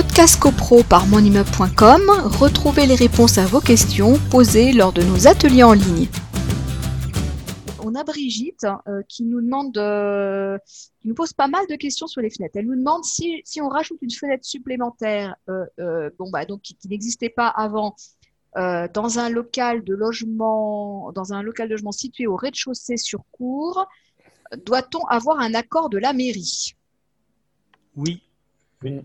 Podcast CoPro par monimmeuble.com, retrouvez les réponses à vos questions posées lors de nos ateliers en ligne. On a Brigitte euh, qui nous demande, euh, qui nous pose pas mal de questions sur les fenêtres. Elle nous demande si, si on rajoute une fenêtre supplémentaire, euh, bon bah donc qui, qui n'existait pas avant, dans un local de logement, dans un local de logement situé au rez-de-chaussée sur cours, doit-on avoir un accord de la mairie? Oui. Oui.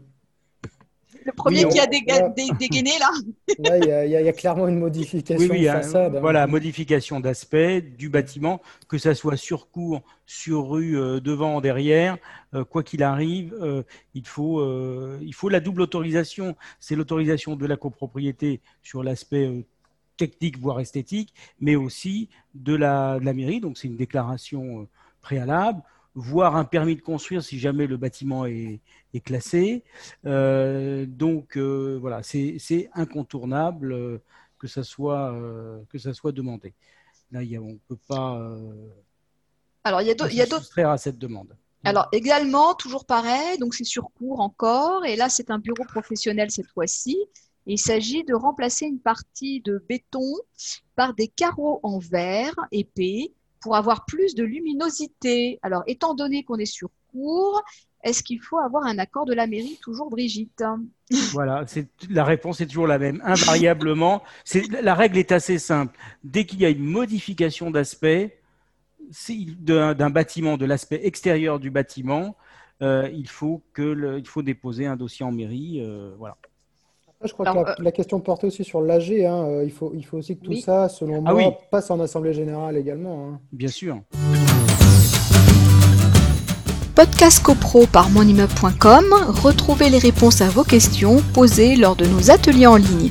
Le premier Oui, qui a on- déga- on- dé- dégainé là Là, il y, a- il y clairement une modification Oui, oui, de hein, façade. hein. voilà, modification d'aspect du bâtiment, que ça soit sur cours, sur rue, euh, devant, derrière, euh, quoi qu'il arrive, euh, il, faut, euh, il faut la double autorisation. C'est l'autorisation de la copropriété sur l'aspect euh, technique, voire esthétique, mais aussi de la, de la mairie. Donc, c'est une déclaration euh, préalable, voire un permis de construire si jamais le bâtiment est, est classé. Euh, donc, euh, voilà, c'est incontournable. euh, que ça soit que ça soit demandé. Là, il y a- on ne peut pas, Alors, il y a pas se soustraire à cette demande. Alors, également, toujours pareil, donc c'est sur cours encore, et là, c'est un bureau professionnel cette fois-ci. Il s'agit de remplacer une partie de béton par des carreaux en verre épais pour avoir plus de luminosité. Alors, étant donné qu'on est sur cours, est-ce qu'il faut avoir un accord de la mairie, toujours Brigitte? Voilà, la réponse est toujours la même. Invariablement, la règle est assez simple. Dès qu'il y a une modification d'aspect d'un bâtiment, de l'aspect extérieur du bâtiment, euh, il faut déposer un dossier en mairie. euh, voilà. Je crois Alors, que la, la question portait aussi sur l'AG. hein. Euh, Il faut, il faut aussi que tout Oui. ça, selon Ah moi, oui. passe en Assemblée Générale également. hein. Bien sûr. Podcast CoPro par monimmeuble.com, retrouvez les réponses à vos questions posées lors de nos ateliers en ligne.